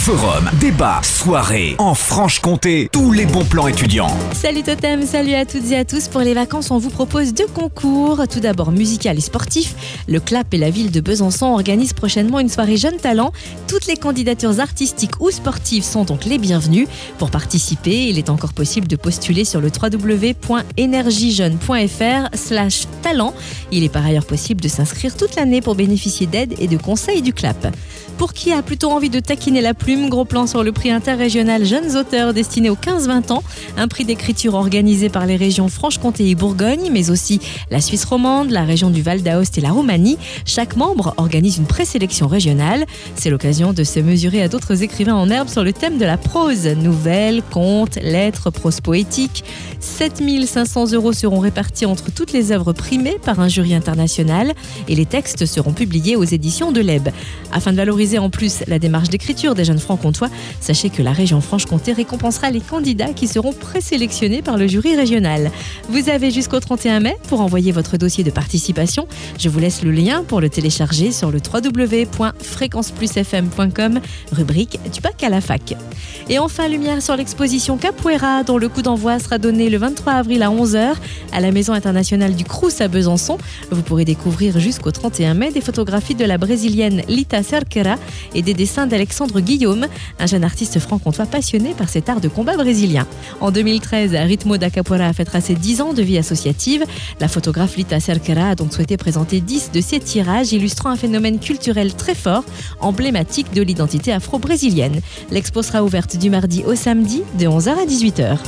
Forum, débat, soirée, en Franche-Comté, tous les bons plans étudiants. Salut Totem, salut à toutes et à tous. Pour les vacances, on vous propose deux concours. Tout d'abord musical et sportif. Le CLAP et la ville de Besançon organisent prochainement une soirée Jeunes Talents. Toutes les candidatures artistiques ou sportives sont donc les bienvenues. Pour participer, il est encore possible de postuler sur le www.energiejeune.fr slash talent. Il est par ailleurs possible de s'inscrire toute l'année pour bénéficier d'aide et de conseils du CLAP. Pour qui a plutôt envie de taquiner la gros plan sur le prix interrégional Jeunes auteurs destiné aux 15-20 ans, un prix d'écriture organisé par les régions Franche-Comté et Bourgogne, mais aussi la Suisse romande, la région du Val d'Aoste et la Roumanie. Chaque membre organise une présélection régionale. C'est l'occasion de se mesurer à d'autres écrivains en herbe sur le thème de la prose, nouvelles, contes, lettres, prose poétique. 7500 euros seront répartis entre toutes les œuvres primées par un jury international et les textes seront publiés aux éditions de l'EB. Afin de valoriser en plus la démarche d'écriture des jeunes francs-comtois, sachez que la région Franche-Comté récompensera les candidats qui seront présélectionnés par le jury régional. Vous avez jusqu'au 31 mai pour envoyer votre dossier de participation. Je vous laisse le lien pour le télécharger sur le www.fréquenceplusfm.com, rubrique du bac à la fac. Et enfin, lumière sur l'exposition Capoeira, dont le coup d'envoi sera donné le 23 avril à 11h à la Maison internationale du Crous à Besançon. Vous pourrez découvrir jusqu'au 31 mai des photographies de la brésilienne Lita Cerqueira et des dessins d'Alexandre Un jeune artiste franc-comtois passionné par cet art de combat brésilien. En 2013, Ritmo da Capoeira fêtera ses 10 ans de vie associative. La photographe Lita Cerqueira a donc souhaité présenter 10 de ses tirages illustrant un phénomène culturel très fort, emblématique de l'identité afro-brésilienne. L'expo sera ouverte du mardi au samedi de 11h à 18h.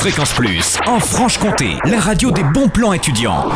Fréquence Plus, en Franche-Comté, la radio des bons plans étudiants.